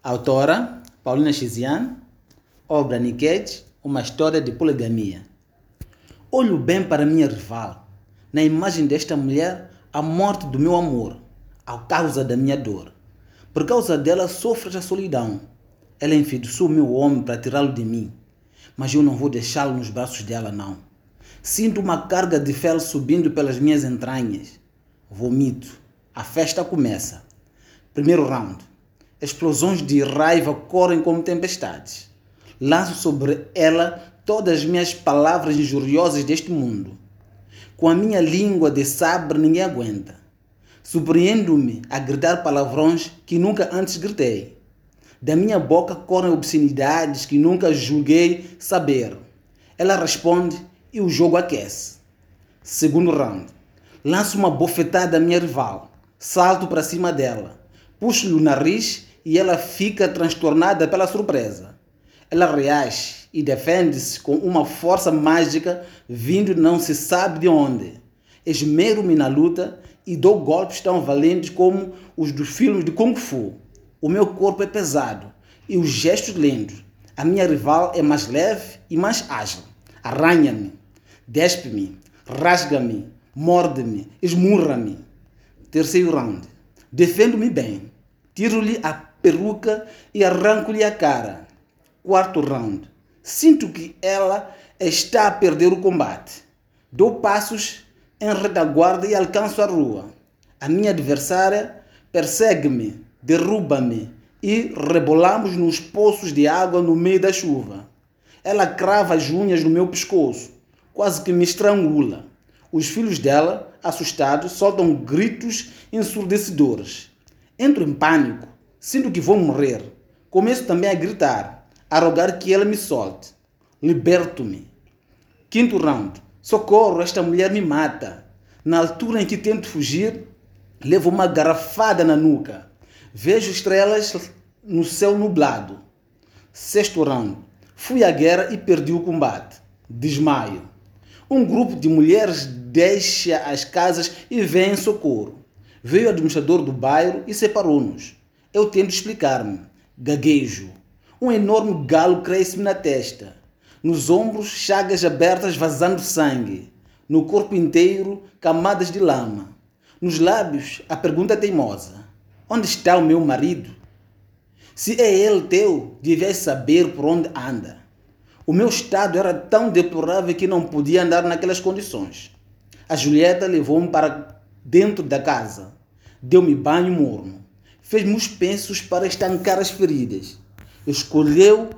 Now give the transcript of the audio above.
Autora Paulina Chiziane, obra Niket, uma história de poligamia. Olho bem para minha rival. Na imagem desta mulher, a morte do meu amor, a causa da minha dor. Por causa dela, sofro a solidão. Ela enfeitiçou meu homem para tirá-lo de mim, mas eu não vou deixá-lo nos braços dela, não. Sinto uma carga de fel subindo pelas minhas entranhas. Vomito. A festa começa. Primeiro round. Explosões de raiva correm como tempestades. Lanço sobre ela todas as minhas palavras injuriosas deste mundo. Com a minha língua de sabre ninguém aguenta. Surpreendo-me a gritar palavrões que nunca antes gritei. Da minha boca correm obscenidades que nunca julguei saber. Ela responde e o jogo aquece. Segundo round. Lanço uma bofetada à minha rival. Salto para cima dela. Puxo-lhe o nariz e ela fica transtornada pela surpresa. Ela reage e defende-se com uma força mágica vindo não se sabe de onde. Esmero-me na luta e dou golpes tão valentes como os dos filmes de Kung Fu. O meu corpo é pesado e os gestos lentos. A minha rival é mais leve e mais ágil. Arranha-me, despe-me, rasga-me, morde-me, esmurra-me. Terceiro round. Defendo-me bem. Tiro-lhe a peruca e arranco-lhe a cara. Quarto round. Sinto que ela está a perder o combate. Dou passos em retaguarda e alcanço a rua. A minha adversária persegue-me, derruba-me e rebolamos nos poços de água no meio da chuva. Ela crava as unhas no meu pescoço, quase que me estrangula. Os filhos dela, assustados, soltam gritos ensurdecedores. Entro em pânico, sinto que vou morrer. Começo também a gritar, a rogar que ela me solte. Liberto-me. Quinto round. Socorro, esta mulher me mata. Na altura em que tento fugir, levo uma garrafada na nuca. Vejo estrelas no céu nublado. Sexto round. Fui à guerra e perdi o combate. Desmaio. Um grupo de mulheres deixa as casas e vem em socorro. Veio o administrador do bairro e separou-nos. Eu tento explicar-me. Gaguejo. Um enorme galo cresce-me na testa. Nos ombros, chagas abertas vazando sangue. No corpo inteiro, camadas de lama. Nos lábios, a pergunta teimosa: Onde está o meu marido? Se é ele teu, devias saber por onde anda. O meu estado era tão deplorável que não podia andar naquelas condições. A Julieta levou-me para dentro da casa. Deu-me banho morno. Fez-me os pensos para estancar as feridas. Escolheu